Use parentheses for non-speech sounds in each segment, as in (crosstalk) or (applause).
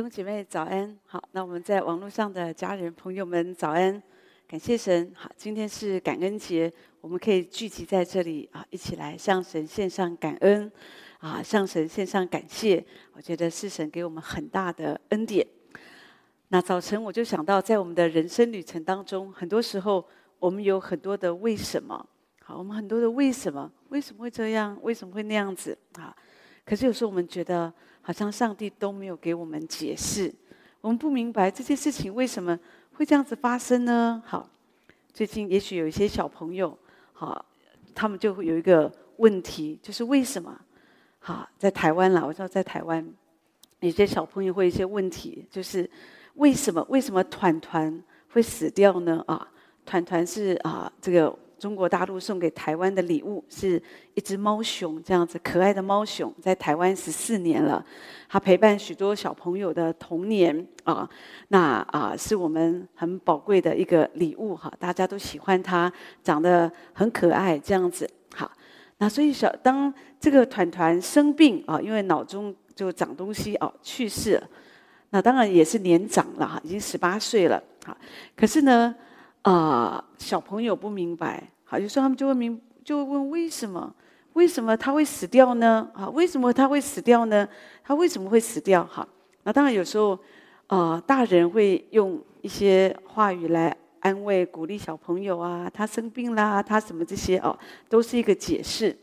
兄姐妹早安，好，那我们在网络上的家人朋友们早安，感谢神，好，今天是感恩节，我们可以聚集在这里啊，一起来向神献上感恩，啊，向神献上感谢，我觉得是神给我们很大的恩典。那早晨我就想到，在我们的人生旅程当中，很多时候我们有很多的为什么，好，我们很多的为什么，为什么会这样，为什么会那样子啊？可是有时候我们觉得。好像上帝都没有给我们解释，我们不明白这些事情为什么会这样子发生呢？好，最近也许有一些小朋友，好，他们就会有一个问题，就是为什么？好，在台湾啦，我知道在台湾，有些小朋友会有一些问题，就是为什么？为什么团团会死掉呢？啊，团团是啊，这个。中国大陆送给台湾的礼物是一只猫熊，这样子可爱的猫熊，在台湾十四年了，它陪伴许多小朋友的童年啊，那啊是我们很宝贵的一个礼物哈，大家都喜欢它，长得很可爱，这样子好。那所以小当这个团团生病啊，因为脑中就长东西哦，去世了，那当然也是年长了哈，已经十八岁了，好，可是呢。啊、小朋友不明白，好，有时候他们就会明，就问为什么？为什么他会死掉呢？啊，为什么他会死掉呢？他为什么会死掉？哈，那当然有时候，呃，大人会用一些话语来安慰、鼓励小朋友啊，他生病啦，他什么这些哦，都是一个解释。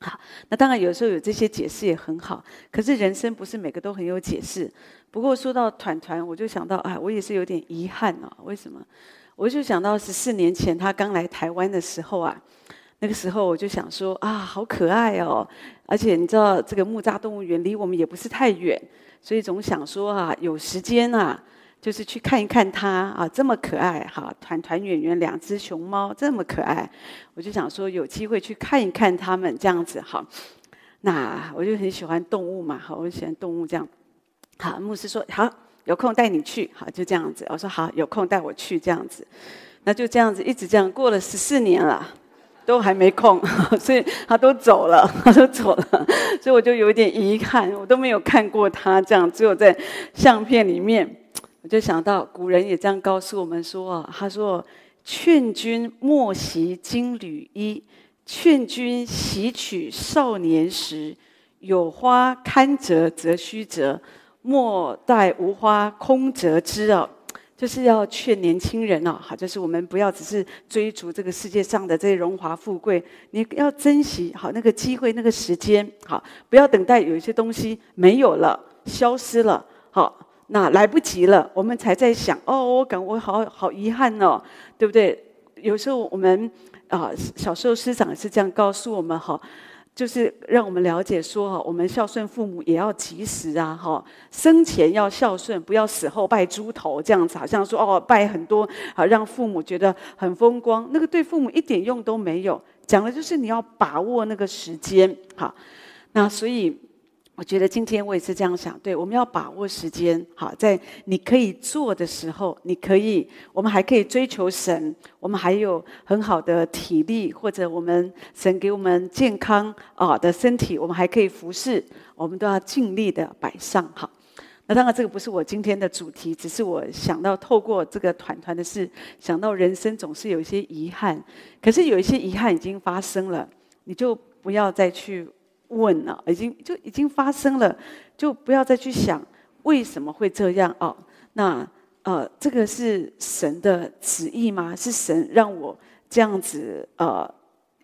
好，那当然有时候有这些解释也很好，可是人生不是每个都很有解释。不过说到团团，我就想到，啊，我也是有点遗憾啊，为什么？我就想到十四年前他刚来台湾的时候啊，那个时候我就想说啊，好可爱哦！而且你知道这个木栅动物园离我们也不是太远，所以总想说啊，有时间啊，就是去看一看它啊，这么可爱哈，团团圆圆两只熊猫这么可爱，我就想说有机会去看一看它们这样子哈。那我就很喜欢动物嘛，好，我喜欢动物这样。好，牧师说好。有空带你去，好，就这样子。我说好，有空带我去这样子，那就这样子一直这样过了十四年了，都还没空，(laughs) 所以他都走了，(laughs) 他都走了，所以我就有点遗憾，我都没有看过他这样，只有在相片里面。我就想到古人也这样告诉我们说，他说：“劝君莫惜金缕衣，劝君惜取少年时。有花堪折则须折。”莫待无花空折枝啊，就是要劝年轻人哦，好，就是我们不要只是追逐这个世界上的这些荣华富贵，你要珍惜好那个机会，那个时间，好，不要等待有一些东西没有了，消失了，好，那来不及了，我们才在想，哦，我感我好好遗憾哦，对不对？有时候我们啊，小时候师长是这样告诉我们，哈。就是让我们了解说哈，我们孝顺父母也要及时啊哈，生前要孝顺，不要死后拜猪头这样子，好像说哦拜很多啊，让父母觉得很风光，那个对父母一点用都没有。讲的就是你要把握那个时间，哈，那所以。我觉得今天我也是这样想，对，我们要把握时间，好，在你可以做的时候，你可以，我们还可以追求神，我们还有很好的体力，或者我们神给我们健康啊的身体，我们还可以服侍，我们都要尽力的摆上，好。那当然这个不是我今天的主题，只是我想到透过这个团团的事，想到人生总是有一些遗憾，可是有一些遗憾已经发生了，你就不要再去。问了，已经就已经发生了，就不要再去想为什么会这样哦。那呃，这个是神的旨意吗？是神让我这样子呃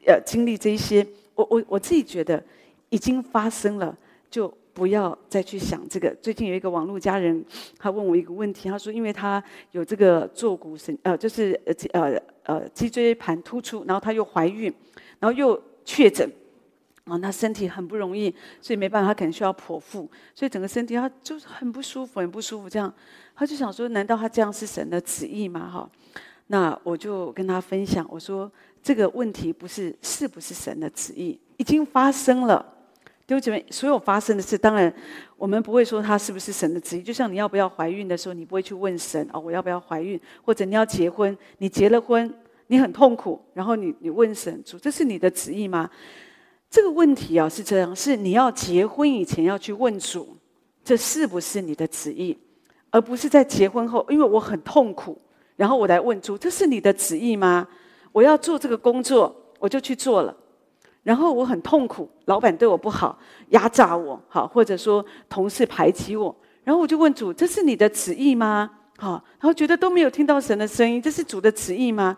呃经历这一些？我我我自己觉得已经发生了，就不要再去想这个。最近有一个网络家人，他问我一个问题，他说，因为他有这个坐骨神呃，就是呃呃呃脊椎盘突出，然后他又怀孕，然后又确诊。啊，那身体很不容易，所以没办法，他可能需要剖腹，所以整个身体他就是很不舒服，很不舒服。这样，他就想说，难道他这样是神的旨意吗？哈，那我就跟他分享，我说这个问题不是是不是神的旨意，已经发生了。弟兄姐妹，所有发生的事，当然我们不会说他是不是神的旨意。就像你要不要怀孕的时候，你不会去问神哦，我要不要怀孕？或者你要结婚，你结了婚，你很痛苦，然后你你问神主，这是你的旨意吗？这个问题啊是这样，是你要结婚以前要去问主，这是不是你的旨意？而不是在结婚后，因为我很痛苦，然后我来问主：这是你的旨意吗？我要做这个工作，我就去做了。然后我很痛苦，老板对我不好，压榨我，好，或者说同事排挤我。然后我就问主：这是你的旨意吗？好，然后觉得都没有听到神的声音，这是主的旨意吗？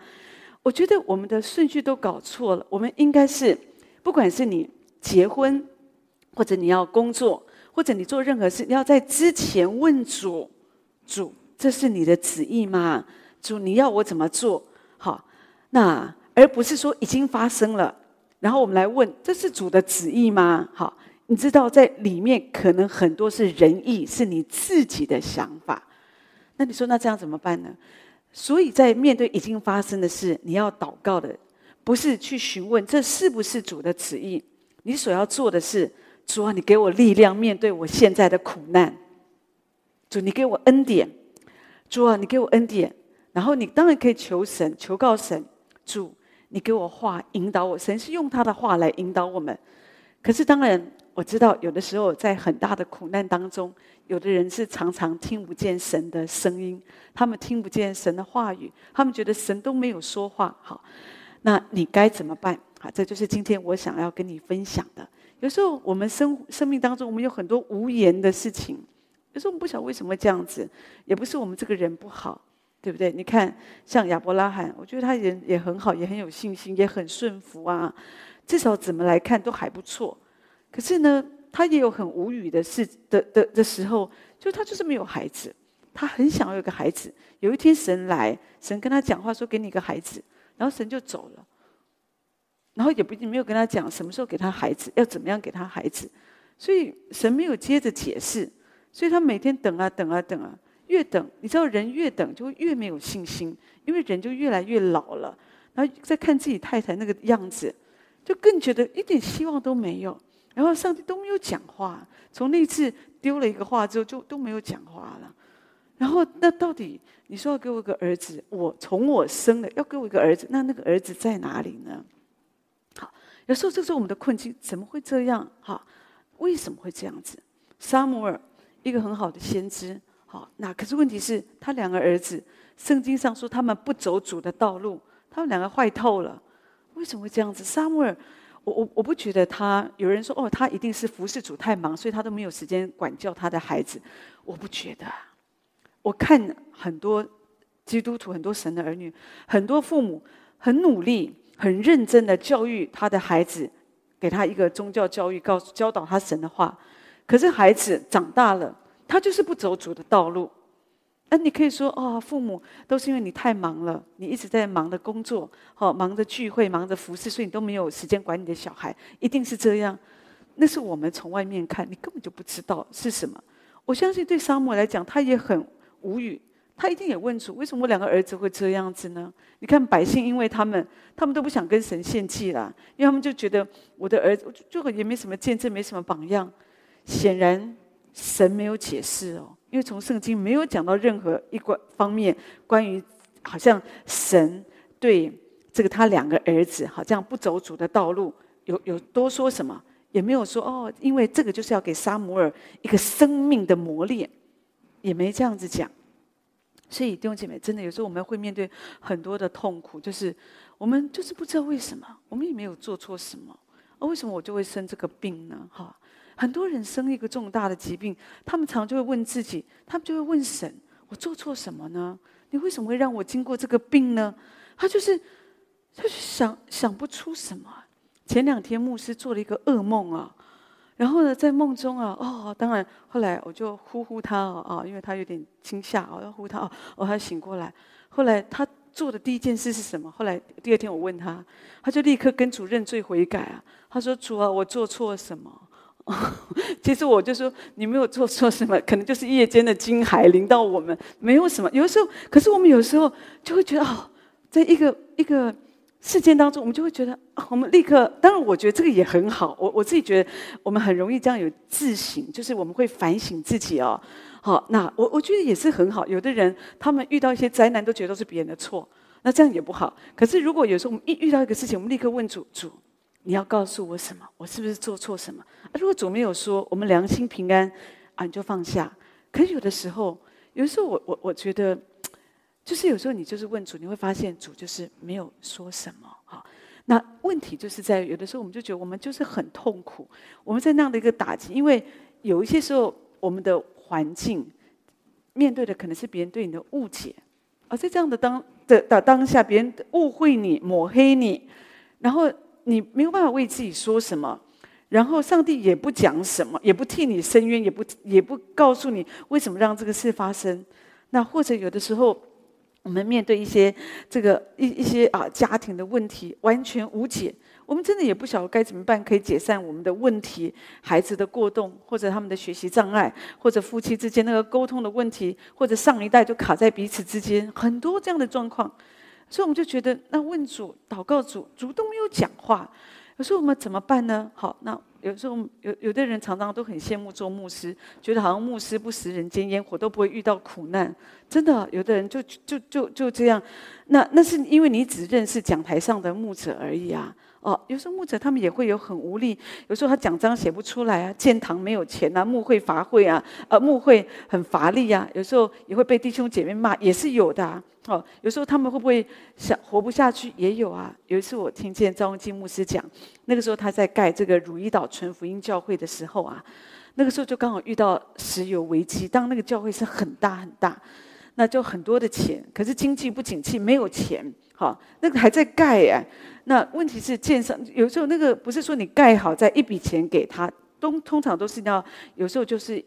我觉得我们的顺序都搞错了。我们应该是，不管是你结婚，或者你要工作，或者你做任何事，你要在之前问主：主，这是你的旨意吗？主，你要我怎么做？好，那而不是说已经发生了，然后我们来问：这是主的旨意吗？好，你知道在里面可能很多是仁义，是你自己的想法。那你说，那这样怎么办呢？所以在面对已经发生的事，你要祷告的，不是去询问这是不是主的旨意。你所要做的是，主啊，你给我力量面对我现在的苦难。主，你给我恩典。主啊，你给我恩典。然后你当然可以求神，求告神。主，你给我话引导我。神是用他的话来引导我们。可是当然，我知道有的时候在很大的苦难当中。有的人是常常听不见神的声音，他们听不见神的话语，他们觉得神都没有说话。好，那你该怎么办？好，这就是今天我想要跟你分享的。有时候我们生生命当中，我们有很多无言的事情。有时候我们不晓得为什么这样子，也不是我们这个人不好，对不对？你看，像亚伯拉罕，我觉得他人也很好，也很有信心，也很顺服啊，至少怎么来看都还不错。可是呢，他也有很无语的事的的的时候，就他就是没有孩子，他很想要有个孩子。有一天神来，神跟他讲话说：“给你一个孩子。”然后神就走了，然后也不一定没有跟他讲什么时候给他孩子，要怎么样给他孩子。所以神没有接着解释，所以他每天等啊等啊等啊，越等，你知道人越等就越没有信心，因为人就越来越老了。然后再看自己太太那个样子，就更觉得一点希望都没有。然后上帝都没有讲话，从那次丢了一个话之后，就都没有讲话了。然后那到底你说要给我一个儿子，我从我生了要给我一个儿子，那那个儿子在哪里呢？好，有时候这是我们的困境，怎么会这样？哈，为什么会这样子？撒母耳一个很好的先知，好，那可是问题是他两个儿子，圣经上说他们不走主的道路，他们两个坏透了。为什么会这样子？撒母耳。我我我不觉得他有人说哦，他一定是服侍主太忙，所以他都没有时间管教他的孩子。我不觉得，我看很多基督徒、很多神的儿女、很多父母很努力、很认真的教育他的孩子，给他一个宗教教育，告诉教导他神的话。可是孩子长大了，他就是不走主的道路。那你可以说哦，父母都是因为你太忙了，你一直在忙着工作，好忙着聚会，忙着服侍，所以你都没有时间管你的小孩，一定是这样。那是我们从外面看，你根本就不知道是什么。我相信对沙漠来讲，他也很无语，他一定也问出为什么我两个儿子会这样子呢？你看百姓，因为他们他们都不想跟神献祭了，因为他们就觉得我的儿子就也没什么见证，没什么榜样。显然神没有解释哦。因为从圣经没有讲到任何一个方面关于，好像神对这个他两个儿子好像不走主的道路，有有多说什么，也没有说哦，因为这个就是要给撒母耳一个生命的磨练，也没这样子讲。所以弟兄姐妹，真的有时候我们会面对很多的痛苦，就是我们就是不知道为什么，我们也没有做错什么，而为什么我就会生这个病呢？哈。很多人生一个重大的疾病，他们常就会问自己，他们就会问神：“我做错什么呢？你为什么会让我经过这个病呢？”他就是，他就是想想不出什么。前两天牧师做了一个噩梦啊，然后呢，在梦中啊，哦，当然后来我就呼呼他啊啊，因为他有点惊吓，我要呼他哦，哦，他醒过来。后来他做的第一件事是什么？后来第二天我问他，他就立刻跟主认罪悔改啊。他说：“主啊，我做错了什么？” (laughs) 其实我就说，你没有做错什么，可能就是夜间的惊骇临到我们，没有什么。有的时候，可是我们有时候就会觉得，哦，在一个一个事件当中，我们就会觉得，我们立刻。当然，我觉得这个也很好。我我自己觉得，我们很容易这样有自省，就是我们会反省自己哦。好，那我我觉得也是很好。有的人他们遇到一些灾难，都觉得是别人的错，那这样也不好。可是如果有时候我们一遇到一个事情，我们立刻问主主。你要告诉我什么？我是不是做错什么？啊，如果主没有说，我们良心平安啊，你就放下。可是有的时候，有的时候我我我觉得，就是有时候你就是问主，你会发现主就是没有说什么哈。那问题就是在有的时候，我们就觉得我们就是很痛苦，我们在那样的一个打击，因为有一些时候我们的环境面对的可能是别人对你的误解，而在这样的当的的当下，别人误会你、抹黑你，然后你没有办法为自己说什么。然后上帝也不讲什么，也不替你伸冤，也不也不告诉你为什么让这个事发生。那或者有的时候，我们面对一些这个一一些啊家庭的问题，完全无解，我们真的也不晓得该怎么办，可以解散我们的问题，孩子的过动，或者他们的学习障碍，或者夫妻之间那个沟通的问题，或者上一代就卡在彼此之间，很多这样的状况。所以我们就觉得，那问主、祷告主，主都没有讲话。可是我们怎么办呢？好，那有时候有有的人常常都很羡慕做牧师，觉得好像牧师不食人间烟火，都不会遇到苦难。真的，有的人就就就就这样。那那是因为你只认识讲台上的牧者而已啊。哦，有时候牧者他们也会有很无力，有时候他讲章写不出来啊，建堂没有钱啊，牧会乏会啊，呃，牧会很乏力啊，有时候也会被弟兄姐妹骂，也是有的啊。哦，有时候他们会不会想活不下去，也有啊。有一次我听见赵文金牧师讲，那个时候他在盖这个汝矣岛纯福音教会的时候啊，那个时候就刚好遇到石油危机，当那个教会是很大很大，那就很多的钱，可是经济不景气，没有钱。好，那个还在盖哎。那问题是建商有时候那个不是说你盖好再一笔钱给他，都通常都是要有时候就是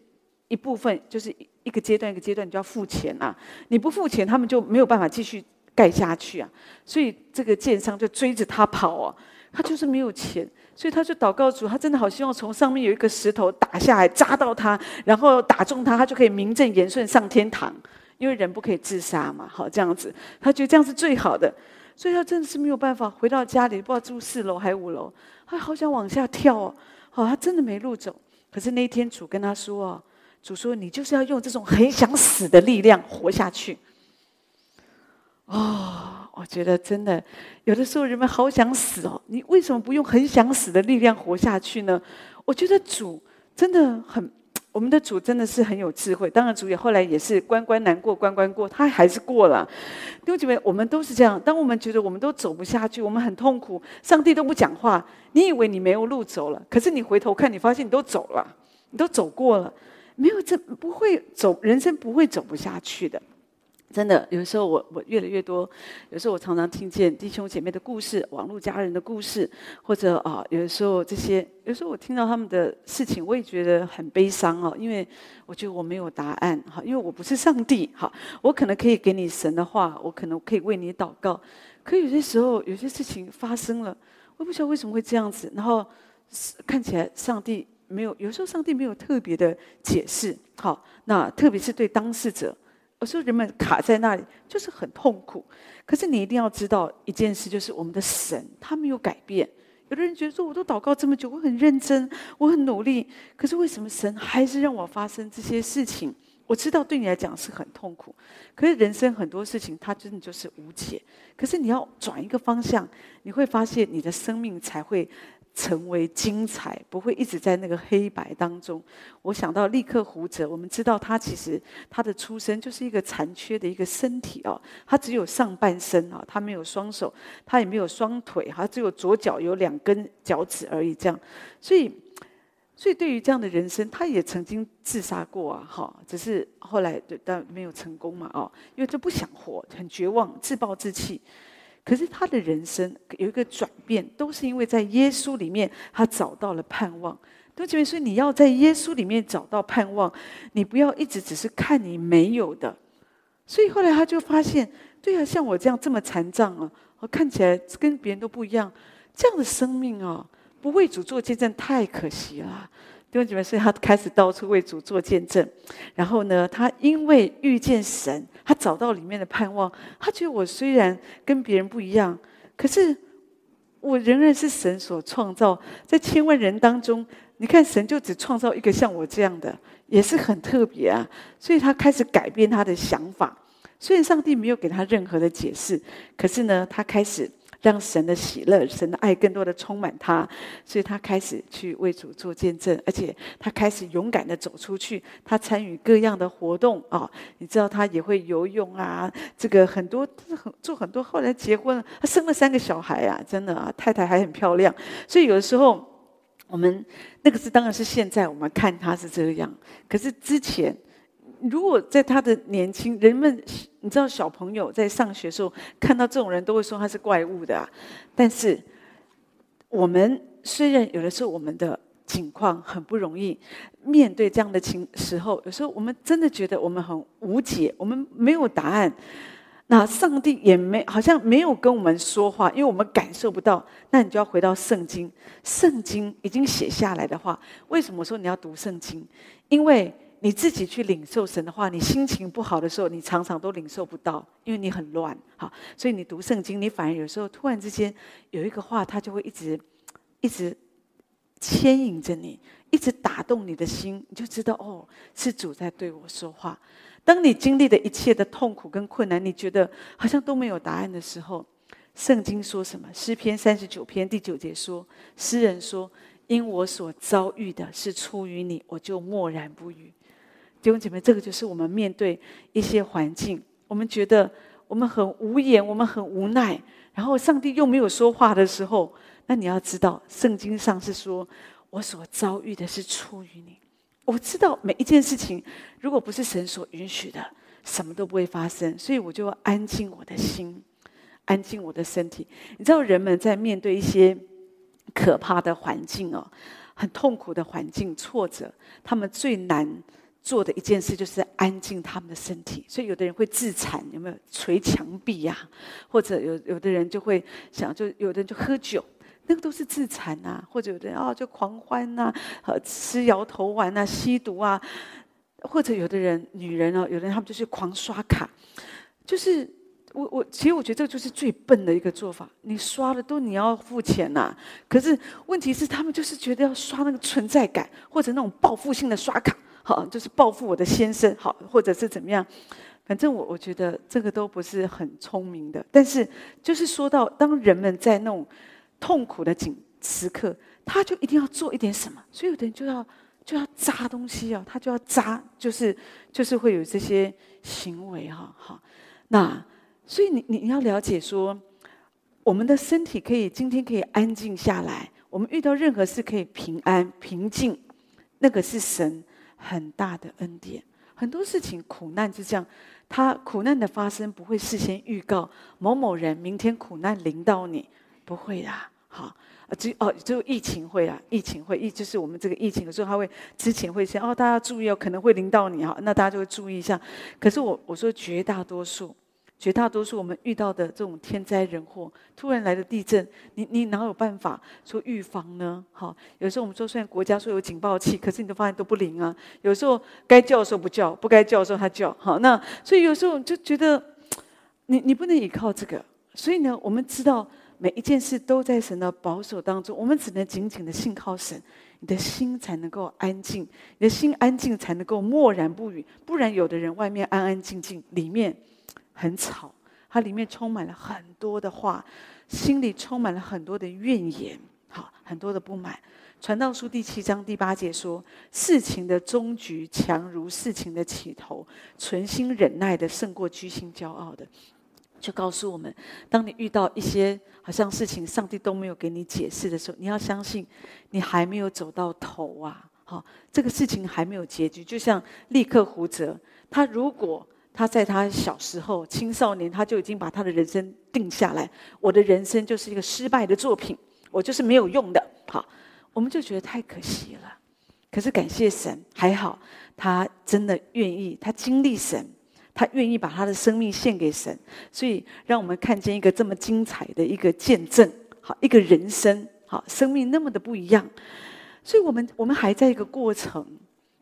一部分，就是一个阶段一个阶段你就要付钱啊。你不付钱，他们就没有办法继续盖下去啊。所以这个建商就追着他跑啊，他就是没有钱，所以他就祷告主，他真的好希望从上面有一个石头打下来扎到他，然后打中他，他就可以名正言顺上天堂。因为人不可以自杀嘛，好这样子，他觉得这样是最好的，所以他真的是没有办法回到家里，不知道住四楼还是五楼，他好想往下跳哦，好，他真的没路走。可是那一天主跟他说哦，主说你就是要用这种很想死的力量活下去。哦，我觉得真的有的时候人们好想死哦，你为什么不用很想死的力量活下去呢？我觉得主真的很。我们的主真的是很有智慧，当然主也后来也是关关难过关关过，他还是过了。弟兄姐妹，我们都是这样。当我们觉得我们都走不下去，我们很痛苦，上帝都不讲话，你以为你没有路走了，可是你回头看，你发现你都走了，你都走过了，没有这不会走，人生不会走不下去的。真的，有时候我我越来越多，有时候我常常听见弟兄姐妹的故事，网络家人的故事，或者啊，有时候这些，有时候我听到他们的事情，我也觉得很悲伤哦，因为我觉得我没有答案哈，因为我不是上帝哈，我可能可以给你神的话，我可能可以为你祷告，可有些时候有些事情发生了，我也不知道为什么会这样子，然后看起来上帝没有，有时候上帝没有特别的解释，好，那特别是对当事者。有时候人们卡在那里，就是很痛苦。可是你一定要知道一件事，就是我们的神他没有改变。有的人觉得说，我都祷告这么久，我很认真，我很努力，可是为什么神还是让我发生这些事情？我知道对你来讲是很痛苦，可是人生很多事情它真的就是无解。可是你要转一个方向，你会发现你的生命才会。成为精彩，不会一直在那个黑白当中。我想到利克胡哲，我们知道他其实他的出生就是一个残缺的一个身体哦，他只有上半身啊，他没有双手，他也没有双腿，他只有左脚有两根脚趾而已。这样，所以，所以对于这样的人生，他也曾经自杀过啊，哈，只是后来但没有成功嘛，哦，因为就不想活，很绝望，自暴自弃。可是他的人生有一个转变，都是因为在耶稣里面，他找到了盼望。对不起，所以你要在耶稣里面找到盼望，你不要一直只是看你没有的。所以后来他就发现，对啊，像我这样这么残障啊，我看起来跟别人都不一样，这样的生命啊，不为主做见证太可惜了。弟兄姐妹，所以他开始到处为主做见证。然后呢，他因为遇见神，他找到里面的盼望。他觉得我虽然跟别人不一样，可是我仍然是神所创造。在千万人当中，你看神就只创造一个像我这样的，也是很特别啊。所以他开始改变他的想法。虽然上帝没有给他任何的解释，可是呢，他开始让神的喜乐、神的爱更多的充满他，所以他开始去为主做见证，而且他开始勇敢的走出去，他参与各样的活动啊、你知道他也会游泳啊，这个很多很做很多，后来结婚了，他生了三个小孩啊，真的啊，太太还很漂亮，所以有的时候我们那个是当然是现在我们看他是这样，可是之前。如果在他的年轻，人们你知道，小朋友在上学的时候看到这种人都会说他是怪物的。但是我们虽然有的时候我们的境况很不容易面对这样的情时候，有时候我们真的觉得我们很无解，我们没有答案。那上帝也没好像没有跟我们说话，因为我们感受不到。那你就要回到圣经，圣经已经写下来的话，为什么说你要读圣经？因为你自己去领受神的话，你心情不好的时候，你常常都领受不到，因为你很乱。好，所以你读圣经，你反而有时候突然之间有一个话，它就会一直一直牵引着你，一直打动你的心，你就知道哦，是主在对我说话。当你经历的一切的痛苦跟困难，你觉得好像都没有答案的时候，圣经说什么？诗篇三十九篇第九节说，诗人说：“因我所遭遇的是出于你，我就默然不语。”弟兄姐妹，这个就是我们面对一些环境，我们觉得我们很无言，我们很无奈，然后上帝又没有说话的时候，那你要知道，圣经上是说，我所遭遇的是出于你。我知道每一件事情，如果不是神所允许的，什么都不会发生，所以我就要安静我的心，安静我的身体。你知道，人们在面对一些可怕的环境哦，很痛苦的环境、挫折，他们最难。做的一件事就是安静他们的身体，所以有的人会自残，有没有捶墙壁呀、啊？或者有有的人就会想，就有的人就喝酒，那个都是自残呐、啊。或者有的人啊、就狂欢呐、啊，呃吃摇头丸啊，吸毒啊。或者有的人女人啊，有的人他们就是狂刷卡，就是我我其实我觉得这个就是最笨的一个做法。你刷的都你要付钱呐、可是问题是他们就是觉得要刷那个存在感，或者那种报复性的刷卡。好，就是报复我的先生，好，或者是怎么样，反正我我觉得这个都不是很聪明的。但是，就是说到当人们在那种痛苦的景时刻，他就一定要做一点什么，所以有的人就要就要扎东西啊，他就要扎，就是就是会有这些行为哈，好，那所以你你你要了解说，我们的身体可以今天可以安静下来，我们遇到任何事可以平安平静，那个是神。很大的恩典，很多事情苦难是这样，他苦难的发生不会事先预告某某人明天苦难临到你，不会的。好，只哦，只有疫情会啊，疫情会疫就是我们这个疫情的时候，他会之前会先哦，大家注意哦，可能会临到你哈，那大家就会注意一下。可是我我说绝大多数。绝大多数我们遇到的这种天灾人祸，突然来的地震，你你哪有办法说预防呢？好，有时候我们说，虽然国家说有警报器，可是你都发现都不灵啊。有时候该叫的时候不叫，不该叫的时候他叫。好，那所以有时候就觉得，你你不能依靠这个。所以呢，我们知道每一件事都在神的保守当中，我们只能紧紧的信靠神，你的心才能够安静，你的心安静才能够默然不语。不然，有的人外面安安静静，里面。很吵，它里面充满了很多的话，心里充满了很多的怨言，好，很多的不满。传道书第七章第八节说：“事情的终局强如事情的起头，存心忍耐的胜过居心骄傲的。”就告诉我们，当你遇到一些好像事情，上帝都没有给你解释的时候，你要相信，你还没有走到头啊！好，这个事情还没有结局。就像立刻胡哲，他如果。他在他小时候、青少年，他就已经把他的人生定下来。我的人生就是一个失败的作品，我就是没有用的。好，我们就觉得太可惜了。可是感谢神，还好他真的愿意，他经历神，他愿意把他的生命献给神，所以让我们看见一个这么精彩的一个见证。好，一个人生，好，生命那么的不一样。所以我们我们还在一个过程。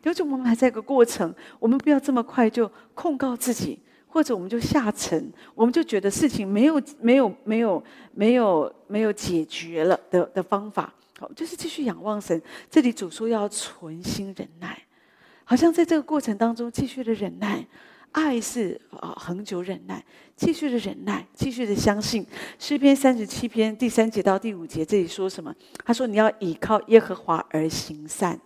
就是我们还在一个过程，我们不要这么快就控告自己，或者我们就下沉，我们就觉得事情没有没有没有没有没有解决了的的方法，好，就是继续仰望神。这里主说要存心忍耐，好像在这个过程当中继续的忍耐，爱是啊，恒久忍耐，继续的忍耐，继续的相信。诗篇三十七篇第三节到第五节，这里说什么？他说：“你要倚靠耶和华而行善。”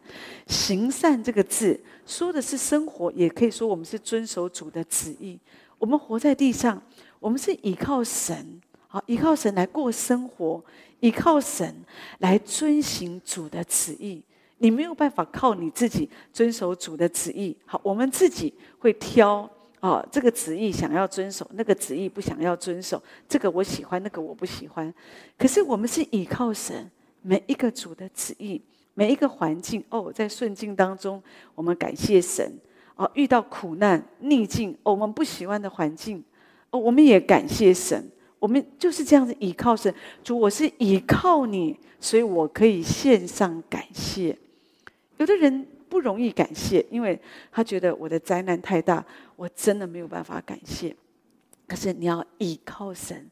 行善这个字说的是生活，也可以说我们是遵守主的旨意。我们活在地上，我们是倚靠神，好，倚靠神来过生活，倚靠神来遵行主的旨意。你没有办法靠你自己遵守主的旨意。好，我们自己会挑哦，这个旨意想要遵守，那个旨意不想要遵守。这个我喜欢，那个我不喜欢。可是我们是倚靠神，每一个主的旨意，每一个环境哦，在顺境当中，我们感谢神哦。遇到苦难逆境，哦，我们不喜欢的环境哦，我们也感谢神。我们就是这样子倚靠神。主，我是倚靠你，所以我可以献上感谢。有的人不容易感谢，因为他觉得我的灾难太大，我真的没有办法感谢。可是你要倚靠神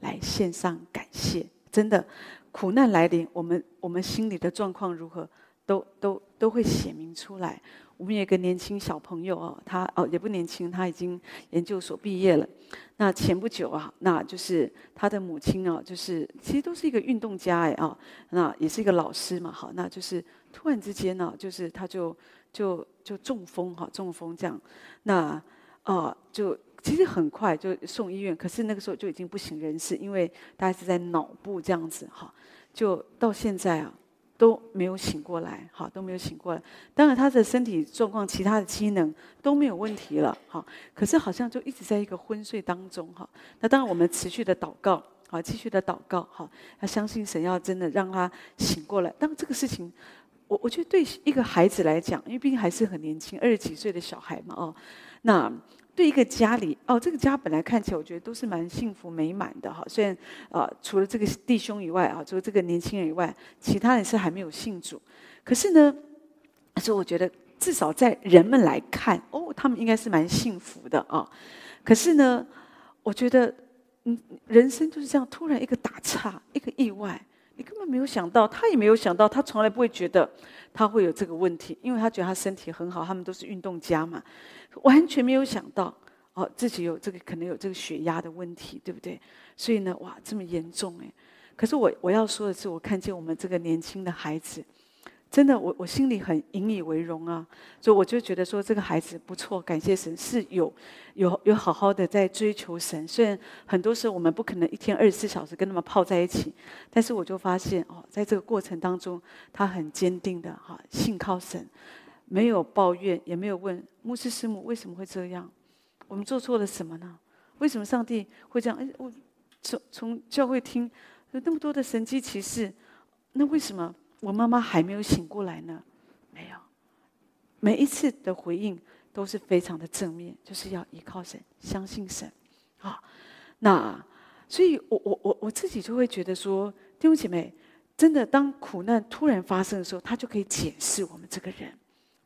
来献上感谢，真的，苦难来临，我们我们心里的状况如何，都都都会显明出来。我们有一个年轻小朋友哦，他哦也不年轻，他已经研究所毕业了。那前不久啊，那就是他的母亲啊，就是其实都是一个运动家哎啊，那也是一个老师嘛，好，那就是。突然之间呢，就是他就就就中风哈，中风这样，那啊就其实很快就送医院，可是那个时候就已经不省人事，因为大概是在脑部这样子哈，就到现在啊都没有醒过来，哈都没有醒过来。当然他的身体状况、其他的机能都没有问题了，哈，可是好像就一直在一个昏睡当中哈。那当然我们持续的祷告，好继续的祷告，哈，要相信神要真的让他醒过来。当这个事情。我我觉得对一个孩子来讲，因为毕竟还是很年轻，二十几岁的小孩嘛，哦，那对一个家里，哦，这个家本来看起来我觉得都是蛮幸福美满的哈。虽然啊、除了这个弟兄以外啊，除了这个年轻人以外，其他人是还没有信主。可是呢，所以我觉得至少在人们来看，哦，他们应该是蛮幸福的啊。可是呢，我觉得，嗯，人生就是这样，突然一个打岔，一个意外。你根本没有想到，他也没有想到，他从来不会觉得他会有这个问题，因为他觉得他身体很好，他们都是运动家嘛，完全没有想到哦，自己有这个可能有这个血压的问题，对不对？所以呢，哇，这么严重哎！可是我我要说的是，我看见我们这个年轻的孩子。真的，我我心里很引以为荣啊，所以我就觉得说这个孩子不错，感谢神是有有有好好的在追求神。虽然很多时候我们不可能一天二十四小时跟他们泡在一起，但是我就发现哦，在这个过程当中，他很坚定的哈信靠神，没有抱怨，也没有问牧师师母为什么会这样，我们做错了什么呢？为什么上帝会这样？哎，我从从教会听有那么多的神迹奇事，那为什么？我妈妈还没有醒过来呢，没有。每一次的回应都是非常的正面，就是要依靠神，相信神，啊，那所以我我我我自己就会觉得说，弟兄姐妹，真的当苦难突然发生的时候，他就可以检视我们这个人，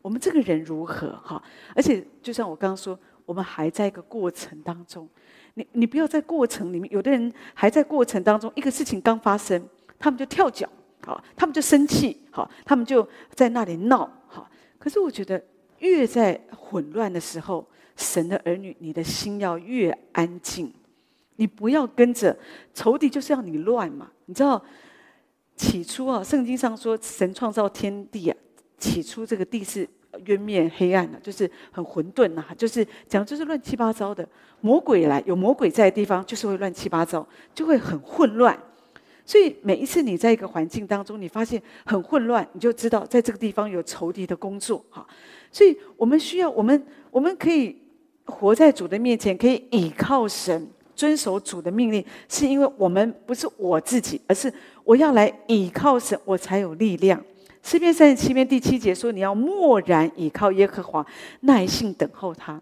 我们这个人如何哈？而且就像我刚刚说，我们还在一个过程当中，你你不要在过程里面，有的人还在过程当中，一个事情刚发生，他们就跳脚。好，他们就生气，好，他们就在那里闹，好。可是我觉得，越在混乱的时候，神的儿女，你的心要越安静。你不要跟着仇敌，就是要你乱嘛。你知道，起初啊，圣经上说，神创造天地啊，起初这个地是渊面黑暗的，就是很混沌呐，就是讲就是乱七八糟的。魔鬼来，有魔鬼在的地方，就是会乱七八糟，就会很混乱。所以每一次你在一个环境当中，你发现很混乱，你就知道在这个地方有仇敌的工作哈。所以我们需要，我们我们可以活在主的面前，可以倚靠神，遵守主的命令，是因为我们不是我自己，而是我要来倚靠神，我才有力量。诗篇三十七篇第七节说：“你要默然倚靠耶和华，耐心等候他。”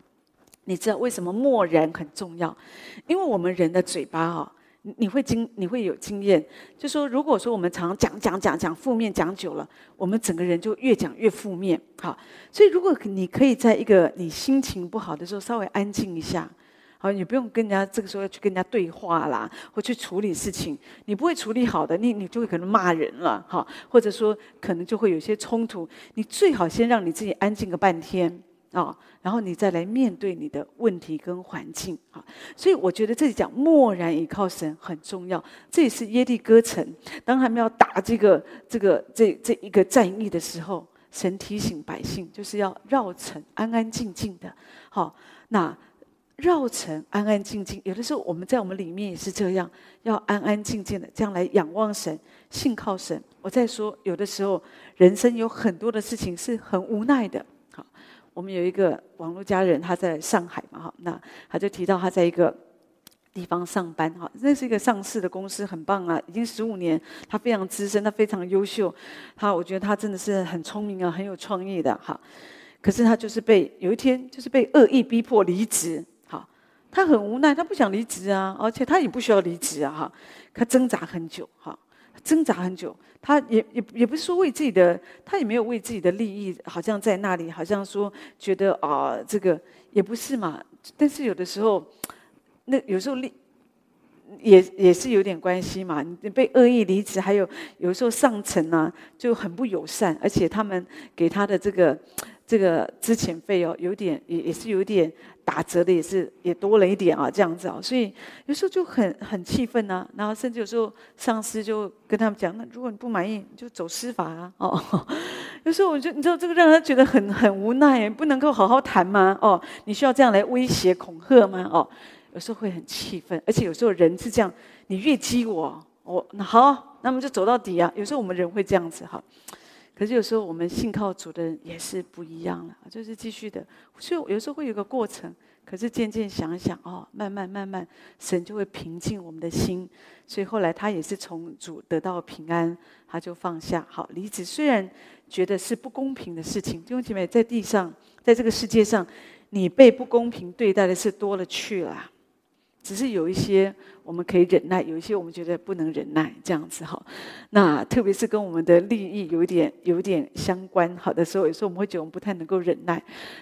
你知道为什么默然很重要？因为我们人的嘴巴哈。你会经你会有经验，就说如果说我们常讲讲讲讲负面讲久了，我们整个人就越讲越负面。好，所以如果你可以在一个你心情不好的时候稍微安静一下，好，你不用跟人家这个时候要去跟人家对话啦，或去处理事情，你不会处理好的，你你就会可能骂人了，哈，或者说可能就会有些冲突。你最好先让你自己安静个半天，啊，然后你再来面对你的问题跟环境啊。所以我觉得这里讲默然倚靠神很重要。这也是耶利哥城当他们要打这个这个这这一个战役的时候，神提醒百姓就是要绕城安安静静的。好，那。绕城安安静静，有的时候我们在我们里面也是这样，要安安静静的这样来仰望神、信靠神。我在说，有的时候人生有很多的事情是很无奈的。我们有一个网络家人，他在上海嘛，哈，那他就提到他在一个地方上班，哈，那是一个上市的公司，很棒啊，已经十五年，他非常资深，他非常优秀，他我觉得他真的是很聪明啊，很有创意的，哈。可是他就是被有一天就是被恶意逼迫离职。他很无奈，他不想离职啊，而且他也不需要离职啊，哈，他挣扎很久，哈，挣扎很久，他也也也不是说为自己的，他也没有为自己的利益，好像在那里，好像说觉得啊，这个也不是嘛，但是有的时候，那有时候利也也是有点关系嘛，你被恶意离职，还有有时候上层呢就很不友善，而且他们给他的这个。这个资前费哦，有点也也是有点打折的，也是也多了一点啊，这样子啊，所以有时候就很很气愤呐，然后甚至有时候上司就跟他们讲，那如果你不满意，你就走司法啊，(laughs) 哦，有时候我就你知道这个让他觉得很很无奈，不能够好好谈吗？哦，你需要这样来威胁恐吓吗？哦，有时候会很气愤，而且有时候人是这样，你越激我，我那好，那么就走到底啊，有时候我们人会这样子哈。可是有时候我们信靠主的人也是不一样了，就是继续的，所以有时候会有个过程。可是渐渐想想哦，慢慢慢慢，神就会平静我们的心。所以后来他也是从主得到平安，他就放下。好，离子虽然觉得是不公平的事情，弟兄姐妹，在地上，在这个世界上，你被不公平对待的事多了去了。只是有一些我们可以忍耐，有一些我们觉得不能忍耐，这样子哈。那特别是跟我们的利益有一点、有一点相关，好的时候，有时候我们会觉得我们不太能够忍耐。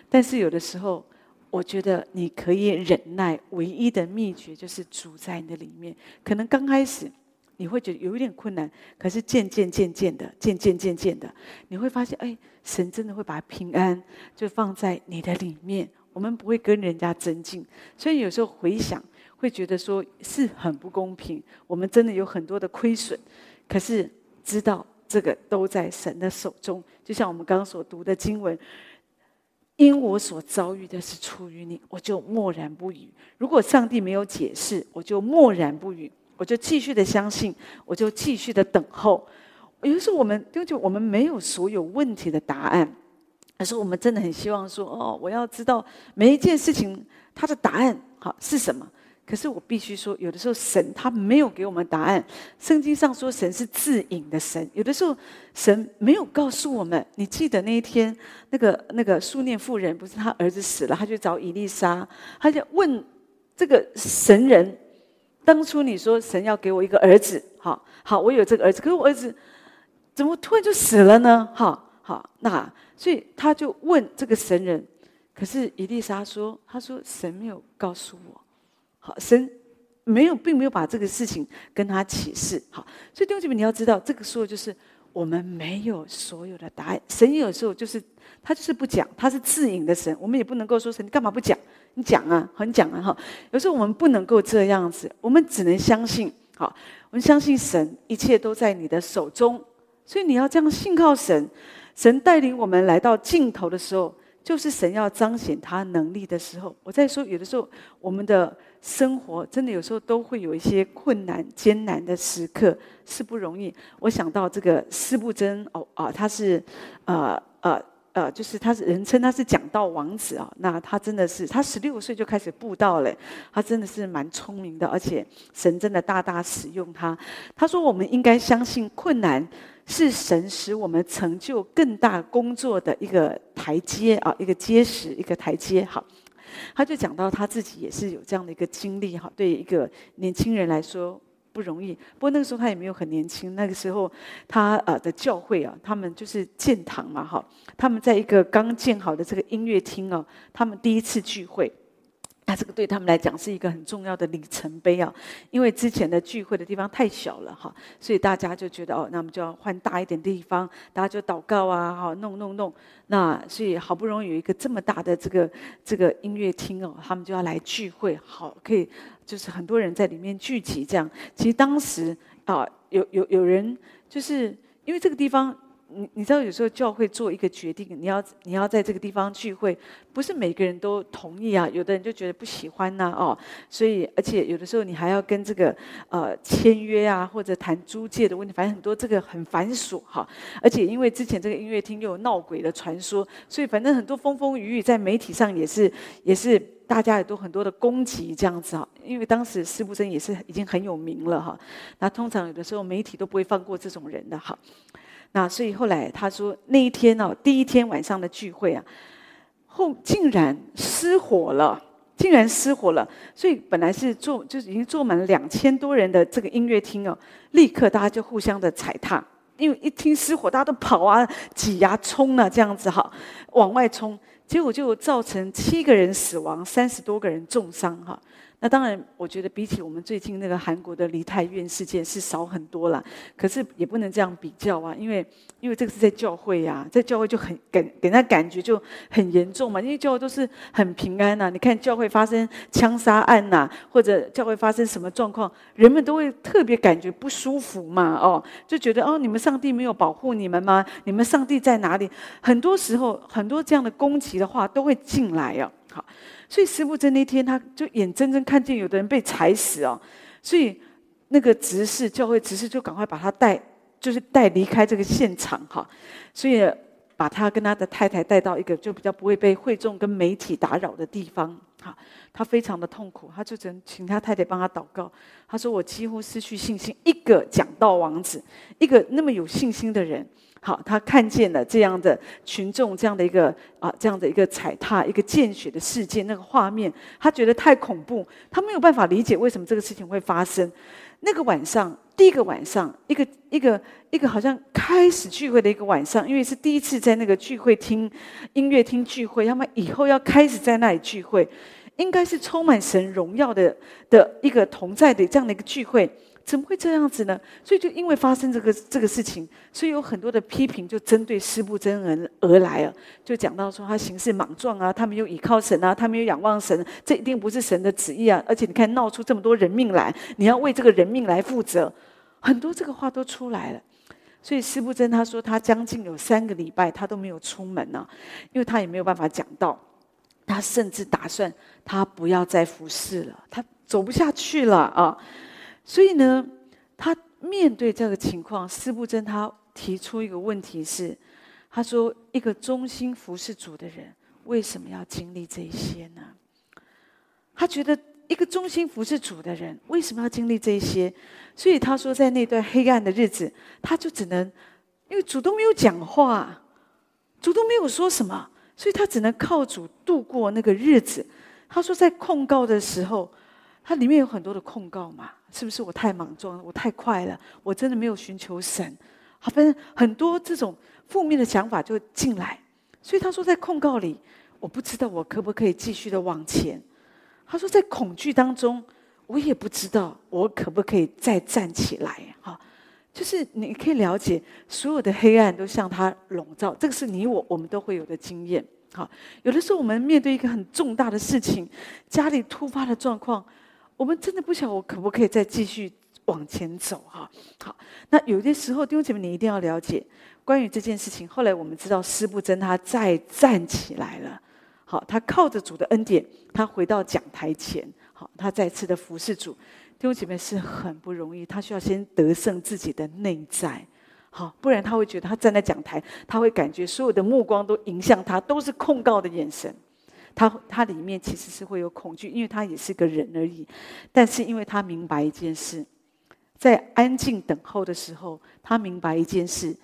但是有的时候，我觉得你可以忍耐，唯一的秘诀就是主在你的里面。可能刚开始你会觉得有一点困难，可是渐渐、渐渐的、渐渐、渐渐的，你会发现，哎，神真的会把平安就放在你的里面。我们不会跟人家争竞，所以有时候回想。会觉得说是很不公平，我们真的有很多的亏损，可是知道这个都在神的手中。就像我们刚刚所读的经文，因我所遭遇的是出于你，我就默然不语。如果上帝没有解释，我就默然不语，我就继续的相信，我就继续的等候。有时候我们就就我们没有所有问题的答案，可是我们真的很希望说，哦，我要知道每一件事情它的答案好是什么。可是我必须说，有的时候神他没有给我们答案。圣经上说神是自隐的神，有的时候神没有告诉我们。你记得那一天，那个那个书念妇人不是他儿子死了，他就找以利沙，他就问这个神人：当初你说神要给我一个儿子，好好，我有这个儿子，可是我儿子怎么突然就死了呢？好好，那所以他就问这个神人，可是以利沙说：他说神没有告诉我。神没有，并没有把这个事情跟他启示。好，所以弟兄姐妹，你要知道，这个时候就是我们没有所有的答案。神有时候就是他就是不讲，他是自隐的神。我们也不能够说神，你干嘛不讲？你讲啊，很讲啊，哈。有时候我们不能够这样子，我们只能相信。好，我们相信神，一切都在你的手中。所以你要这样信靠神，神带领我们来到尽头的时候，就是神要彰显他能力的时候。我在说，有的时候我们的。生活真的有时候都会有一些困难、艰难的时刻，是不容易。我想到这个司布真哦啊，他是呃呃呃，就是他是人称他是讲道王子啊。那他真的是他十六岁就开始布道了，他真的是蛮聪明的，而且神真的大大使用他。他说：“我们应该相信困难是神使我们成就更大工作的一个台阶啊，一个结实，一个台阶。”好。他就讲到他自己也是有这样的一个经历哈，对一个年轻人来说不容易。不过那个时候他也没有很年轻，那个时候他呃的教会啊，他们就是建堂嘛哈，他们在一个刚建好的这个音乐厅哦，他们第一次聚会，那这个对他们来讲是一个很重要的里程碑啊，因为之前的聚会的地方太小了哈，所以大家就觉得哦，那我们就要换大一点地方，大家就祷告啊，哈，弄弄弄。那所以好不容易有一个这么大的这个这个音乐厅哦，他们就要来聚会，好，可以就是很多人在里面聚集这样。其实当时啊，有有有人就是因为这个地方。你你知道有时候教会做一个决定，你要你要在这个地方聚会，不是每个人都同意啊。有的人就觉得不喜欢呐、哦，所以而且有的时候你还要跟这个呃签约啊，或者谈租借的问题，反正很多这个很繁琐哈。而且因为之前这个音乐厅又有闹鬼的传说，所以反正很多风风雨雨在媒体上也是也是大家也都很多的攻击这样子哈。因为当时司布真也是已经很有名了哈。那通常有的时候媒体都不会放过这种人的哈。那所以后来他说那一天哦，第一天晚上的聚会啊，后竟然失火了，竟然失火了。所以本来是坐就是已经坐满了两千多人的这个音乐厅哦，立刻大家就互相的踩踏，因为一听失火，大家都跑啊、挤呀、冲啊，这样子哈，往外冲，结果就造成七个人死亡，三十多个人重伤哈。那当然，我觉得比起我们最近那个韩国的梨泰院事件是少很多了。可是也不能这样比较啊，因为因为这个是在教会呀、啊，在教会就很给给人家感觉就很严重嘛。因为教会都是很平安呐、啊，你看教会发生枪杀案呐、啊，或者教会发生什么状况，人们都会特别感觉不舒服嘛。哦，就觉得哦，你们上帝没有保护你们吗？你们上帝在哪里？很多时候，很多这样的攻击的话都会进来啊。好。所以司布在那天，他就眼睁睁看见有的人被踩死哦，所以那个执事教会执事就赶快把他带，就是带离开这个现场哈。所以把他跟他的太太带到一个就比较不会被会众跟媒体打扰的地方哈。他非常的痛苦，他就只能请他太太帮他祷告。他说：“我几乎失去信心，一个讲道王子，一个那么有信心的人。”好，他看见了这样的群众，这样的一个啊，这样的一个踩踏、一个见血的事件，那个画面，他觉得太恐怖，他没有办法理解为什么这个事情会发生。那个晚上，第一个晚上，一个一个一个好像开始聚会的一个晚上，因为是第一次在那个聚会厅、音乐厅聚会，他们以后要开始在那里聚会，应该是充满神荣耀的的一个同在的这样的一个聚会。怎么会这样子呢？所以就因为发生这个这个事情，所以有很多的批评就针对施布真而而来啊，就讲到说他行事莽撞啊，他没有倚靠神啊，他没有仰望神，这一定不是神的旨意啊！而且你看闹出这么多人命来，你要为这个人命来负责，很多这个话都出来了。所以施布真他说他将近有三个礼拜他都没有出门呢、因为他也没有办法讲道，他甚至打算他不要再服侍了，他走不下去了啊。所以呢，他面对这个情况，司布真他提出一个问题是：他说，一个忠心服侍主的人，为什么要经历这些呢？他觉得一个忠心服侍主的人，为什么要经历这些？所以他说，在那段黑暗的日子，他就只能，因为主都没有讲话，主都没有说什么，所以他只能靠主度过那个日子。他说，在控告的时候。它里面有很多的控告嘛，是不是我太莽撞了？我太快了？我真的没有寻求神？好，反正很多这种负面的想法就进来。所以他说，在控告里，我不知道我可不可以继续的往前。他说，在恐惧当中，我也不知道我可不可以再站起来。哈，就是你可以了解，所有的黑暗都向他笼罩。这个是你我我们都会有的经验。好，有的时候我们面对一个很重大的事情，家里突发的状况。我们真的不晓我可不可以再继续往前走哈？好，那有些时候弟兄姐妹，你一定要了解关于这件事情。后来我们知道施布真他再站起来了，好，他靠着主的恩典，他回到讲台前，好，他再次的服侍主。弟兄姐妹是很不容易，他需要先得胜自己的内在，好，不然他会觉得他站在讲台，他会感觉所有的目光都迎向他，都是控告的眼神。他他里面其实是会有恐惧，因为他也是个人而已。但是因为他明白一件事，在安静等候的时候，他明白一件事：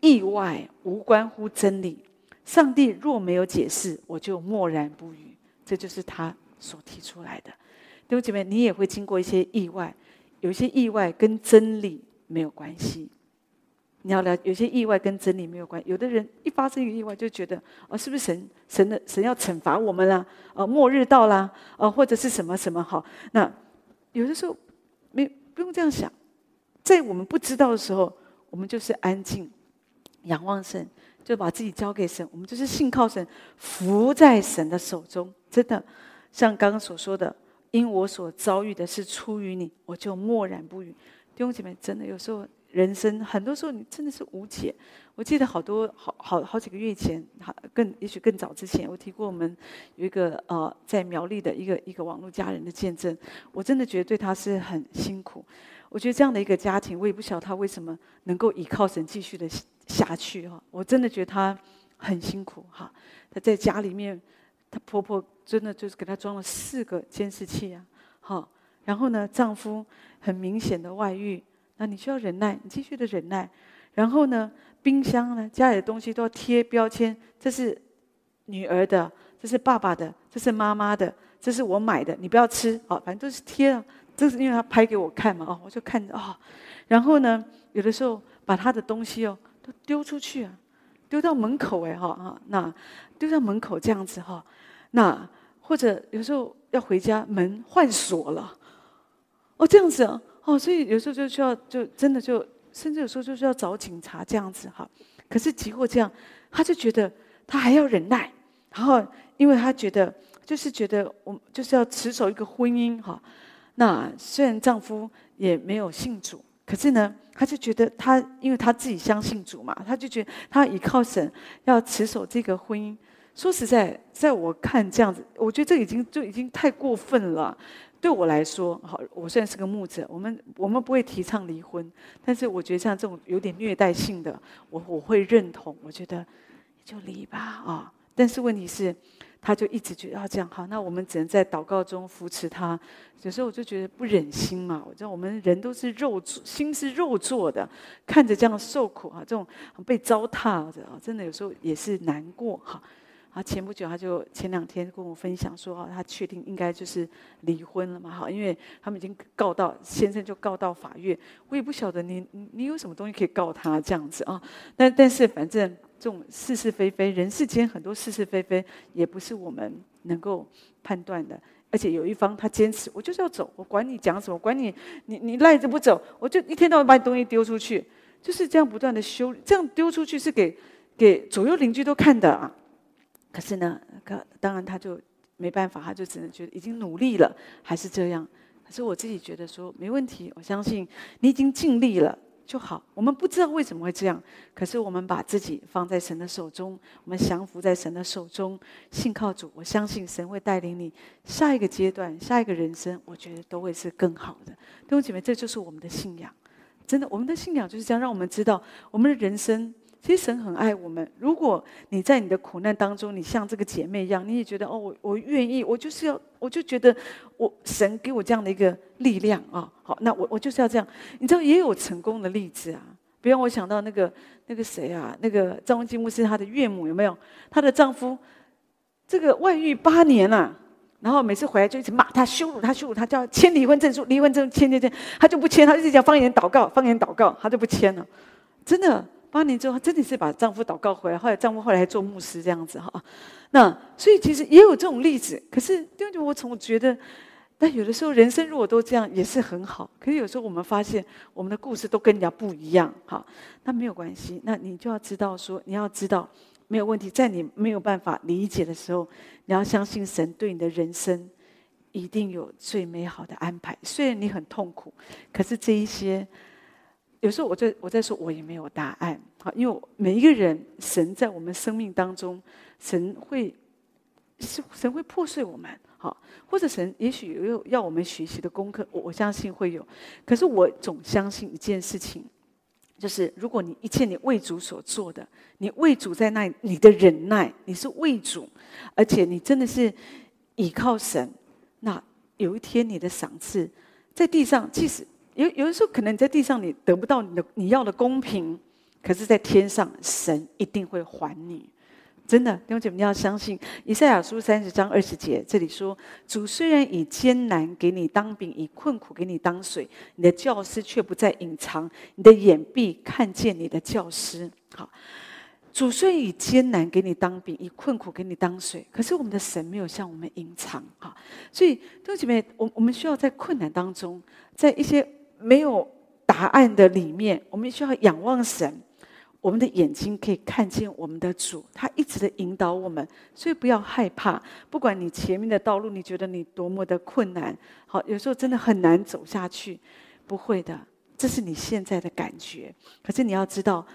意外无关乎真理。上帝若没有解释，我就默然不语。这就是他所提出来的。弟兄姐妹，你也会经过一些意外，有一些意外跟真理没有关系。你要了，有些意外跟真理没有关。有的人一发生一个意外，就觉得啊，是不是神神的神要惩罚我们啦？呃，末日到啦，呃，或者是什么什么好？那有的时候没不用这样想，在我们不知道的时候，我们就是安静仰望神，就把自己交给神，我们就是信靠神，伏在神的手中。真的，像刚刚所说的，因我所遭遇的是出于你，我就默然不语。弟兄姐妹，真的有时候。人生很多时候你真的是无解。我记得好多好好好几个月前，好更也许更早之前，我提过我们有一个呃在苗栗的一个一个网络家人的见证。我真的觉得对他是很辛苦。我觉得这样的一个家庭，我也不晓得他为什么能够依靠神继续的下去哈。我真的觉得他很辛苦哈。他在家里面，他婆婆真的就是给他装了四个监视器啊，好，然后呢，丈夫很明显的外遇。那你需要忍耐，你继续的忍耐。然后呢，冰箱呢，家里的东西都要贴标签，这是女儿的，这是爸爸的，这是妈妈的，这是我买的，你不要吃啊，反正都是贴了。这是因为他拍给我看嘛，哦，我就看着啊。然后呢，有的时候把他的东西哦都丢出去啊，丢到门口哎哈啊，那丢到门口这样子哈，那或者有时候要回家，门换锁了，哦这样子啊。哦，所以有时候就需要，就真的就，甚至有时候就需要找警察这样子哈。可是即或这样，他就觉得他还要忍耐，然后因为他觉得就是觉得我就是要持守一个婚姻哈。那虽然丈夫也没有信主，可是呢，他就觉得他因为他自己相信主嘛，他就觉得他依靠神要持守这个婚姻。说实在，在我看这样子，我觉得这已经就已经太过分了。对我来说，好，我虽然是个牧者，我们我们不会提倡离婚，但是我觉得像这种有点虐待性的，我我会认同，我觉得就离吧啊。但是问题是，他就一直觉得要这样，好，那我们只能在祷告中扶持他。有时候我就觉得不忍心嘛，我知道我们人都是肉，心是肉做的，看着这样受苦啊，这种被糟蹋的啊，真的有时候也是难过哈。啊前不久他就前两天跟我分享说，啊，他确定应该就是离婚了嘛，哈，因为他们已经告到先生就告到法院，我也不晓得你你有什么东西可以告他这样子啊，但但是反正这种是是非非，人世间很多是是非非，也不是我们能够判断的，而且有一方他坚持，我就是要走，我管你讲什么，管你你你赖着不走，我就一天到晚把你东西丢出去，就是这样不断的修，这样丢出去是给给左右邻居都看的啊。可是呢，可当然他就没办法，他就只能觉得已经努力了，还是这样。可是我自己觉得说没问题，我相信你已经尽力了就好。我们不知道为什么会这样，可是我们把自己放在神的手中，我们降服在神的手中，信靠主，我相信神会带领你下一个阶段、下一个人生，我觉得都会是更好的。弟兄姐妹，这就是我们的信仰，真的，我们的信仰就是这样，让我们知道我们的人生。其实神很爱我们。如果你在你的苦难当中，你像这个姐妹一样，你也觉得哦，我我愿意，我就是要，我就觉得我神给我这样的一个力量啊、好，那我我就是要这样。你知道也有成功的例子啊，比方我想到那个那个谁啊，那个张文金牧师他的岳母有没有？她的丈夫这个外遇八年了、啊，然后每次回来就一直骂他，羞辱他，羞辱他，叫签离婚证书，离婚证签签签，他就不签，他就一直讲方言祷告，方言祷告，他就不签了，真的。八年之后，真的是把丈夫祷告回来。后来丈夫后来还做牧师这样子哈。那所以其实也有这种例子。可是，对，我总觉得，但有的时候人生如果都这样也是很好。可是有时候我们发现我们的故事都跟人家不一样哈。那没有关系，那你就要知道说，你要知道没有问题。在你没有办法理解的时候，你要相信神对你的人生一定有最美好的安排。虽然你很痛苦，可是这一些。有时候我在我在说，我也没有答案，好，因为每一个人，神在我们生命当中，神会是神会破碎我们，好，或者神也许有要我们学习的功课，我我相信会有。可是我总相信一件事情，就是如果你一切你为主所做的，你为主在那里，你的忍耐，你是为主，而且你真的是倚靠神，那有一天你的赏赐在地上，即使。有有的时候，可能你在地上你得不到你的你要的公平，可是，在天上神一定会还你，真的，弟兄姐妹，你要相信以赛亚书三十章二十节，这里说：主虽然以艰难给你当饼，以困苦给你当水，你的教师却不再隐藏，你的眼必看见你的教师。好，主虽以艰难给你当饼，以困苦给你当水，可是我们的神没有向我们隐藏。哈，所以弟兄姐妹，我我们需要在困难当中，在一些没有答案的里面，我们需要仰望神。我们的眼睛可以看见我们的主，他一直的引导我们，所以不要害怕。不管你前面的道路，你觉得你多么的困难，好，有时候真的很难走下去，不会的，这是你现在的感觉。可是你要知道，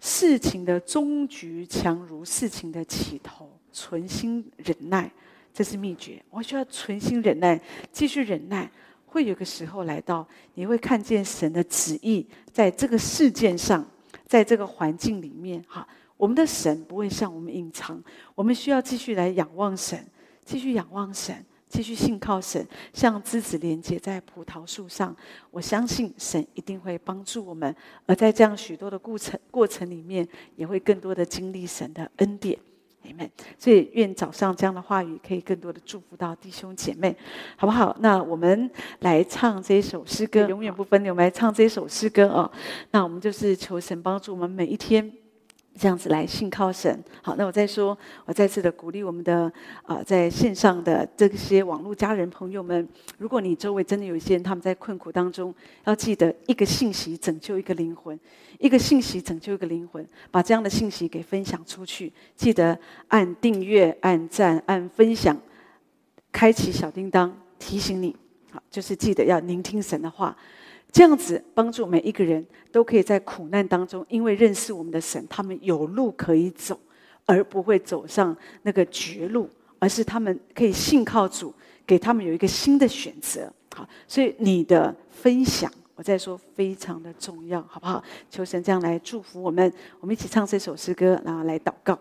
事情的终局强如事情的起头，存心忍耐，这是秘诀。我需要存心忍耐，继续忍耐，会有个时候来到，你会看见神的旨意在这个事件上。在这个环境里面，哈，我们的神不会向我们隐藏，我们需要继续来仰望神，继续仰望神，继续信靠神，像枝子连接在葡萄树上。我相信神一定会帮助我们，而在这样许多的过程过程里面，也会更多的经历神的恩典。Amen。所以愿早上这样的话语可以更多的祝福到弟兄姐妹，好不好？那我们来唱这一首诗歌，永远不分离。我们来唱这一首诗歌哦。那我们就是求神帮助我们每一天。这样子来信靠神。好，那我再说，我再次的鼓励我们的啊、在线上的这些网络家人朋友们，如果你周围真的有一些人他们在困苦当中，要记得一个信息拯救一个灵魂，一个信息拯救一个灵魂，把这样的信息给分享出去，记得按订阅、按赞、按分享，开启小叮当提醒你，好，就是记得要聆听神的话。这样子帮助每一个人都可以在苦难当中，因为认识我们的神，他们有路可以走，而不会走上那个绝路，而是他们可以信靠主，给他们有一个新的选择。好，所以你的分享，我再说非常的重要，好不好？求神这样来祝福我们，我们一起唱这首诗歌，然后来祷告。